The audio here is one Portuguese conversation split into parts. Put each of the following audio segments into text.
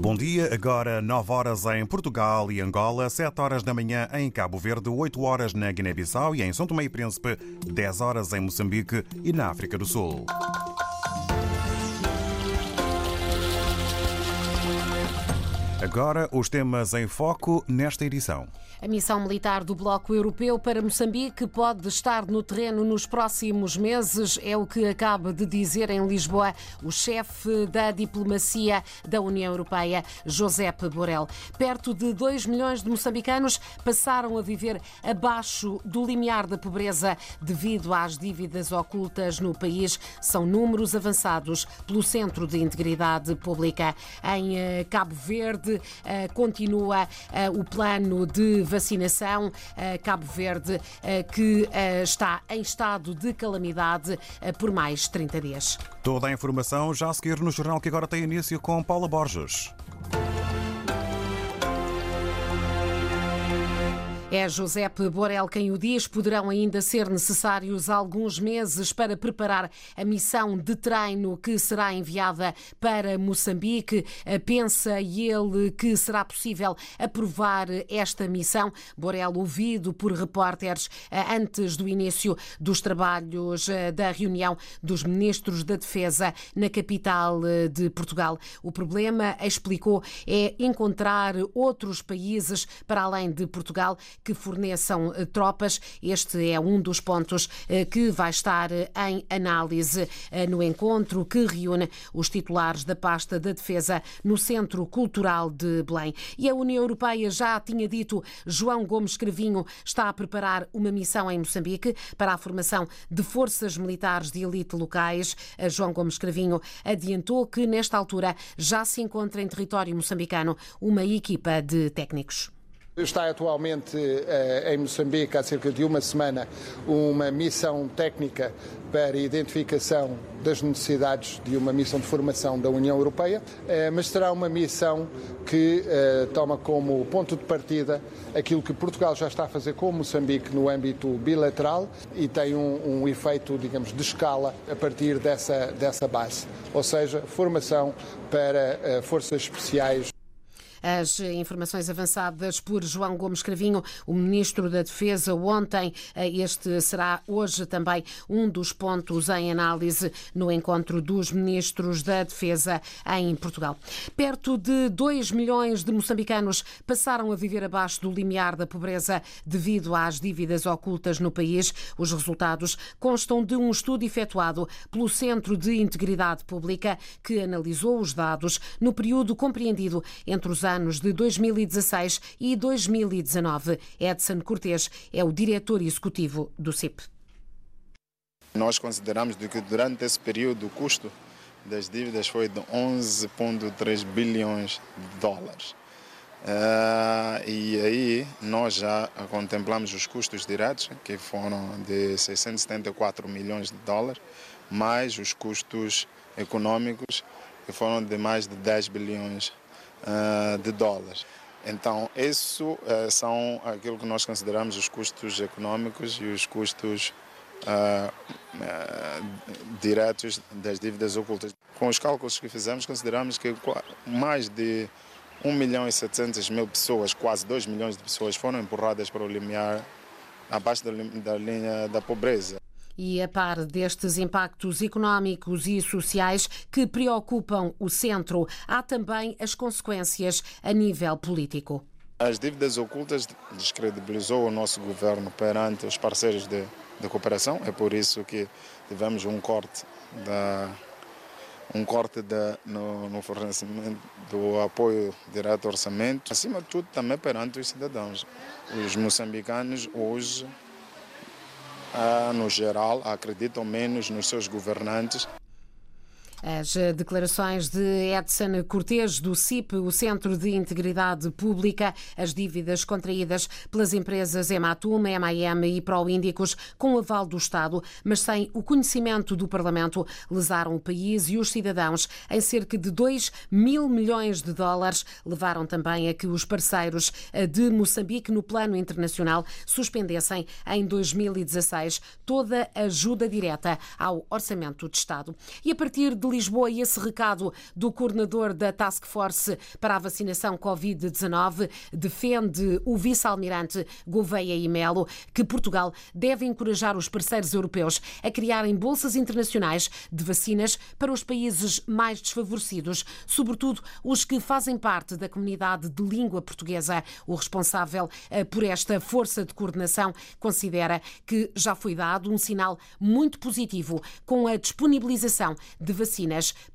Bom dia, agora 9 horas em Portugal e Angola, 7 horas da manhã em Cabo Verde, 8 horas na Guiné-Bissau e em São Tomé e Príncipe, 10 horas em Moçambique e na África do Sul. Agora, os temas em foco nesta edição. A missão militar do Bloco Europeu para Moçambique pode estar no terreno nos próximos meses, é o que acaba de dizer em Lisboa o chefe da diplomacia da União Europeia, Josep Borrell. Perto de 2 milhões de moçambicanos passaram a viver abaixo do limiar da pobreza devido às dívidas ocultas no país. São números avançados pelo Centro de Integridade Pública. Em eh, Cabo Verde, eh, continua eh, o plano de vacinação. Cabo Verde, que está em estado de calamidade por mais 30 dias. Toda a informação já a seguir no jornal que agora tem início com Paula Borges. É Josep Borrell quem o diz. Poderão ainda ser necessários alguns meses para preparar a missão de treino que será enviada para Moçambique. Pensa ele que será possível aprovar esta missão? Borrell, ouvido por repórteres antes do início dos trabalhos da reunião dos ministros da Defesa na capital de Portugal. O problema, explicou, é encontrar outros países para além de Portugal que forneçam eh, tropas. Este é um dos pontos eh, que vai estar eh, em análise no encontro que reúne os titulares da pasta da defesa no Centro Cultural de Belém. E a União Europeia já tinha dito, João Gomes Cravinho está a preparar uma missão em Moçambique para a formação de forças militares de elite locais. João Gomes Cravinho adiantou que, nesta altura, já se encontra em território moçambicano uma equipa de técnicos. Está atualmente eh, em Moçambique, há cerca de uma semana, uma missão técnica para identificação das necessidades de uma missão de formação da União Europeia, eh, mas será uma missão que eh, toma como ponto de partida aquilo que Portugal já está a fazer com Moçambique no âmbito bilateral e tem um, um efeito, digamos, de escala a partir dessa, dessa base, ou seja, formação para forças especiais as informações avançadas por João Gomes Cravinho, o Ministro da Defesa, ontem. Este será hoje também um dos pontos em análise no encontro dos Ministros da Defesa em Portugal. Perto de 2 milhões de moçambicanos passaram a viver abaixo do limiar da pobreza devido às dívidas ocultas no país. Os resultados constam de um estudo efetuado pelo Centro de Integridade Pública que analisou os dados no período compreendido entre os anos de 2016 e 2019. Edson Cortes é o diretor executivo do CIP. Nós consideramos que durante esse período o custo das dívidas foi de 11,3 bilhões de dólares. Uh, e aí nós já contemplamos os custos diretos, que foram de 674 milhões de dólares, mais os custos econômicos, que foram de mais de 10 bilhões uh, de dólares. Então, isso uh, são aquilo que nós consideramos os custos econômicos e os custos uh, diretos das dívidas ocultas. Com os cálculos que fizemos, consideramos que mais de 1 milhão e 700 mil pessoas, quase 2 milhões de pessoas, foram empurradas para o limiar abaixo da linha da pobreza. E a par destes impactos económicos e sociais que preocupam o centro, há também as consequências a nível político. As dívidas ocultas descredibilizou o nosso governo perante os parceiros de, de cooperação. É por isso que tivemos um corte da um corte no, no, fornecimento do apoio direto ao orçamento, acima de tudo também perante os cidadãos. Os moçambicanos hoje no geral, acreditam menos nos seus governantes as declarações de Edson Cortes, do CIP, o Centro de Integridade Pública, as dívidas contraídas pelas empresas Ematum, MAM e Proíndicos, com aval do Estado, mas sem o conhecimento do Parlamento, lesaram o país e os cidadãos em cerca de 2 mil milhões de dólares. Levaram também a que os parceiros de Moçambique no plano internacional suspendessem em 2016 toda a ajuda direta ao orçamento de Estado. E a partir de Lisboa e esse recado do coordenador da Task Force para a vacinação Covid-19 defende o vice-almirante Gouveia e Melo que Portugal deve encorajar os parceiros europeus a criarem bolsas internacionais de vacinas para os países mais desfavorecidos, sobretudo os que fazem parte da comunidade de língua portuguesa. O responsável eh, por esta força de coordenação considera que já foi dado um sinal muito positivo com a disponibilização de vacinas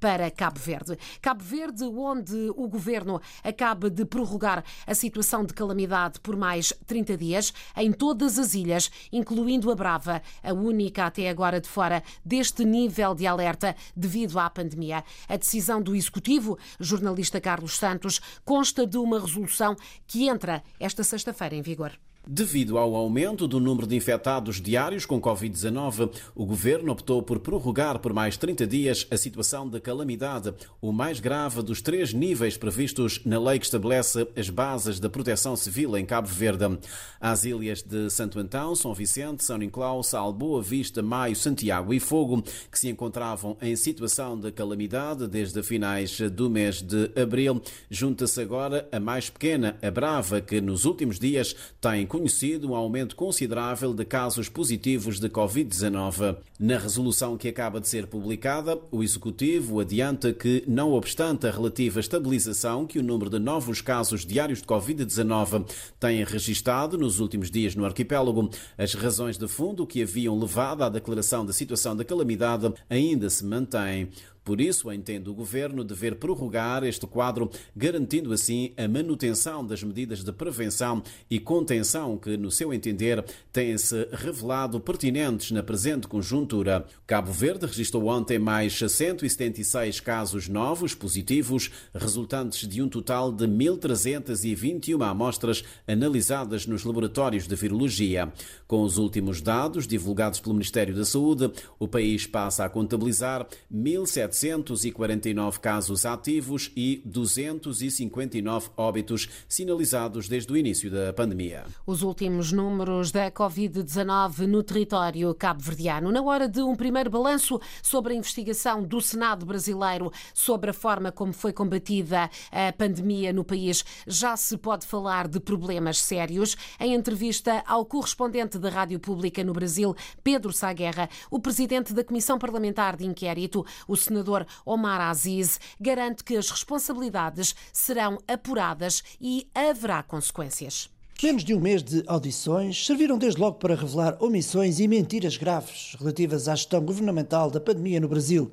para Cabo Verde. Cabo Verde, onde o governo acaba de prorrogar a situação de calamidade por mais 30 dias em todas as ilhas, incluindo a Brava, a única até agora de fora deste nível de alerta devido à pandemia. A decisão do Executivo, jornalista Carlos Santos, consta de uma resolução que entra esta sexta-feira em vigor. Devido ao aumento do número de infectados diários com Covid-19, o governo optou por prorrogar por mais 30 dias a situação de calamidade, o mais grave dos três níveis previstos na lei que estabelece as bases da proteção civil em Cabo Verde. As ilhas de Santo Antão, São Vicente, São Nicolau, Sal, Boa Vista, Maio, Santiago e Fogo, que se encontravam em situação de calamidade desde finais do mês de abril, junta-se agora a mais pequena, a Brava, que nos últimos dias tem conhecido um aumento considerável de casos positivos de Covid-19. Na resolução que acaba de ser publicada, o Executivo adianta que, não obstante a relativa estabilização que o número de novos casos diários de Covid-19 tem registado nos últimos dias no arquipélago, as razões de fundo que haviam levado à declaração da situação de calamidade ainda se mantêm. Por isso, entende o Governo dever prorrogar este quadro, garantindo assim a manutenção das medidas de prevenção e contenção que, no seu entender, têm-se revelado pertinentes na presente conjuntura. Cabo Verde registrou ontem mais 176 casos novos positivos, resultantes de um total de 1.321 amostras analisadas nos laboratórios de virologia. Com os últimos dados divulgados pelo Ministério da Saúde, o país passa a contabilizar 1.700 749 casos ativos e 259 óbitos sinalizados desde o início da pandemia. Os últimos números da Covid-19 no território cabo-verdiano. Na hora de um primeiro balanço sobre a investigação do Senado brasileiro sobre a forma como foi combatida a pandemia no país, já se pode falar de problemas sérios. Em entrevista ao correspondente da Rádio Pública no Brasil, Pedro Saguerra, o presidente da Comissão Parlamentar de Inquérito, o senador senador Omar Aziz garante que as responsabilidades serão apuradas e haverá consequências. Menos de um mês de audições serviram desde logo para revelar omissões e mentiras graves relativas à gestão governamental da pandemia no Brasil.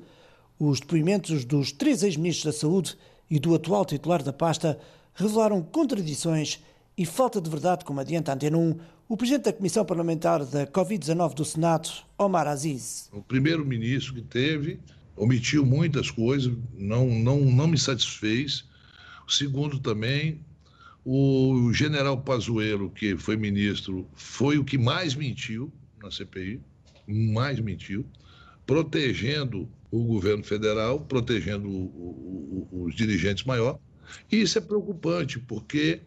Os depoimentos dos três ex-ministros da Saúde e do atual titular da pasta revelaram contradições e falta de verdade, como adianta a Antena 1, o presidente da Comissão Parlamentar da Covid-19 do Senado, Omar Aziz. O primeiro-ministro que teve omitiu muitas coisas, não, não, não me satisfez. Segundo, também, o general Pazuello, que foi ministro, foi o que mais mentiu na CPI, mais mentiu, protegendo o governo federal, protegendo o, o, os dirigentes maiores. E isso é preocupante, porque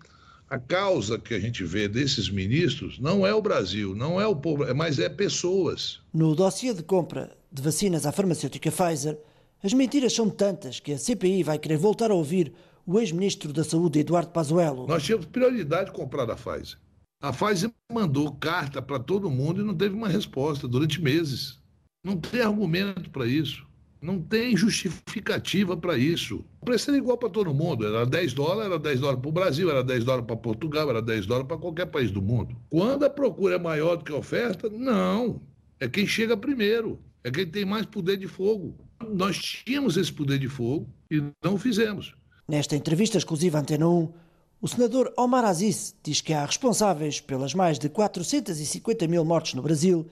a causa que a gente vê desses ministros não é o Brasil, não é o povo, mas é pessoas. No dossiê de compra de vacinas à farmacêutica Pfizer, as mentiras são tantas que a CPI vai querer voltar a ouvir o ex-ministro da Saúde, Eduardo Pazuello. Nós tínhamos prioridade de comprar da Pfizer. A Pfizer mandou carta para todo mundo e não teve uma resposta durante meses. Não tem argumento para isso. Não tem justificativa para isso. O preço era igual para todo mundo. Era 10 dólares, era 10 dólares para o Brasil, era 10 dólares para Portugal, era 10 dólares para qualquer país do mundo. Quando a procura é maior do que a oferta, não. É quem chega primeiro é quem tem mais poder de fogo. Nós tínhamos esse poder de fogo e não fizemos. Nesta entrevista exclusiva Antena 1, o senador Omar Aziz diz que há responsáveis pelas mais de 450 mil mortes no Brasil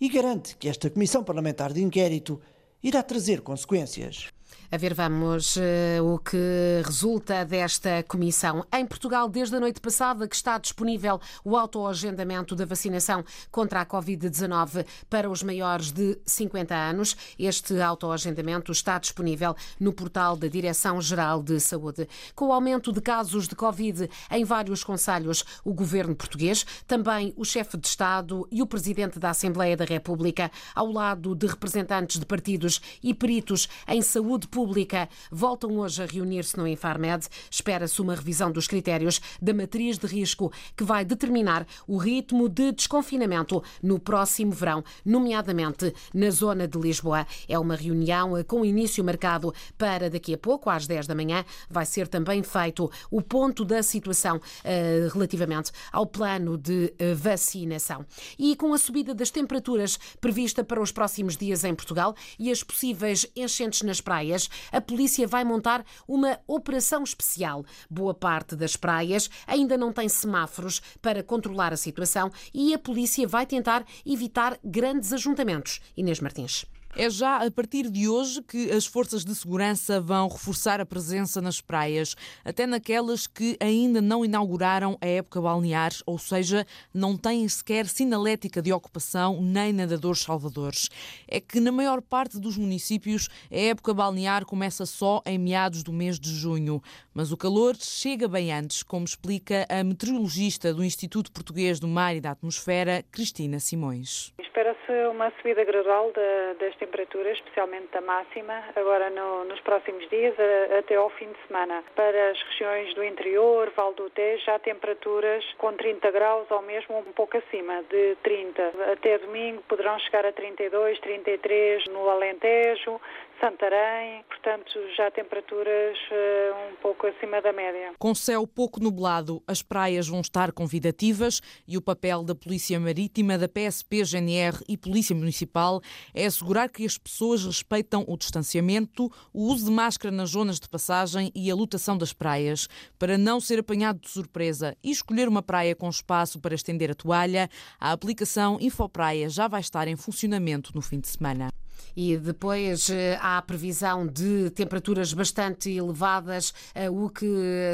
e garante que esta comissão parlamentar de inquérito irá trazer consequências. A ver, vamos uh, o que resulta desta comissão. Em Portugal, desde a noite passada, que está disponível o autoagendamento da vacinação contra a Covid-19 para os maiores de 50 anos. Este autoagendamento está disponível no portal da Direção-Geral de Saúde. Com o aumento de casos de Covid em vários conselhos, o governo português, também o chefe de Estado e o presidente da Assembleia da República, ao lado de representantes de partidos e peritos em saúde pública, Pública voltam hoje a reunir-se no Infarmed. Espera-se uma revisão dos critérios da matriz de risco que vai determinar o ritmo de desconfinamento no próximo verão, nomeadamente na zona de Lisboa. É uma reunião com início marcado para daqui a pouco, às 10 da manhã. Vai ser também feito o ponto da situação uh, relativamente ao plano de uh, vacinação. E com a subida das temperaturas prevista para os próximos dias em Portugal e as possíveis enchentes nas praias, a polícia vai montar uma operação especial. Boa parte das praias ainda não tem semáforos para controlar a situação e a polícia vai tentar evitar grandes ajuntamentos. Inês Martins. É já a partir de hoje que as forças de segurança vão reforçar a presença nas praias, até naquelas que ainda não inauguraram a época balnear, ou seja, não têm sequer sinalética de ocupação nem nadadores salvadores. É que na maior parte dos municípios a época balnear começa só em meados do mês de junho, mas o calor chega bem antes, como explica a meteorologista do Instituto Português do Mar e da Atmosfera, Cristina Simões. Espera-se uma subida gradual das temperaturas, especialmente da máxima, agora no, nos próximos dias, a, até ao fim de semana. Para as regiões do interior, Val do Tejo, já temperaturas com 30 graus ou mesmo um pouco acima de 30. Até domingo poderão chegar a 32, 33 no Alentejo, Santarém, portanto já temperaturas uh, um pouco acima da média. Com céu pouco nublado, as praias vão estar convidativas e o papel da Polícia Marítima, da PSP, GNR e Polícia Municipal é assegurar que as pessoas respeitam o distanciamento, o uso de máscara nas zonas de passagem e a lotação das praias. Para não ser apanhado de surpresa e escolher uma praia com espaço para estender a toalha, a aplicação Infopraia já vai estar em funcionamento no fim de semana e depois eh, há a previsão de temperaturas bastante elevadas, eh, o que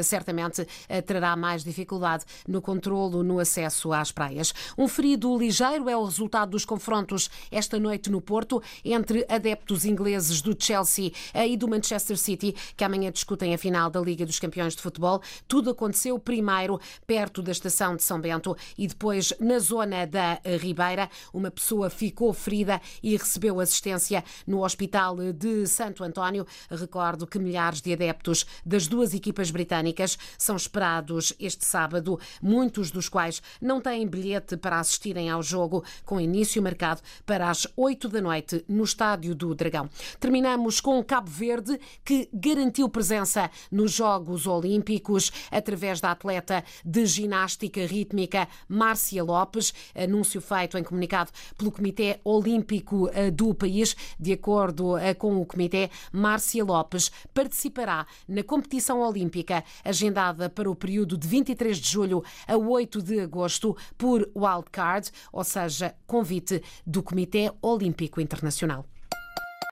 certamente eh, trará mais dificuldade no controlo no acesso às praias. Um ferido ligeiro é o resultado dos confrontos esta noite no Porto entre adeptos ingleses do Chelsea e do Manchester City, que amanhã discutem a final da Liga dos Campeões de Futebol. Tudo aconteceu primeiro perto da estação de São Bento e depois na zona da Ribeira. Uma pessoa ficou ferida e recebeu assistência no Hospital de Santo António. Recordo que milhares de adeptos das duas equipas britânicas são esperados este sábado, muitos dos quais não têm bilhete para assistirem ao jogo, com início marcado para as 8 da noite no Estádio do Dragão. Terminamos com Cabo Verde, que garantiu presença nos Jogos Olímpicos através da atleta de ginástica rítmica Márcia Lopes, anúncio feito em comunicado pelo Comitê Olímpico eh, do país. De acordo eh, com o Comitê, Márcia Lopes participará na competição olímpica agendada para o período de 23 de julho a 8 de agosto por wildcard, ou seja, convite do Comitê Olímpico Internacional.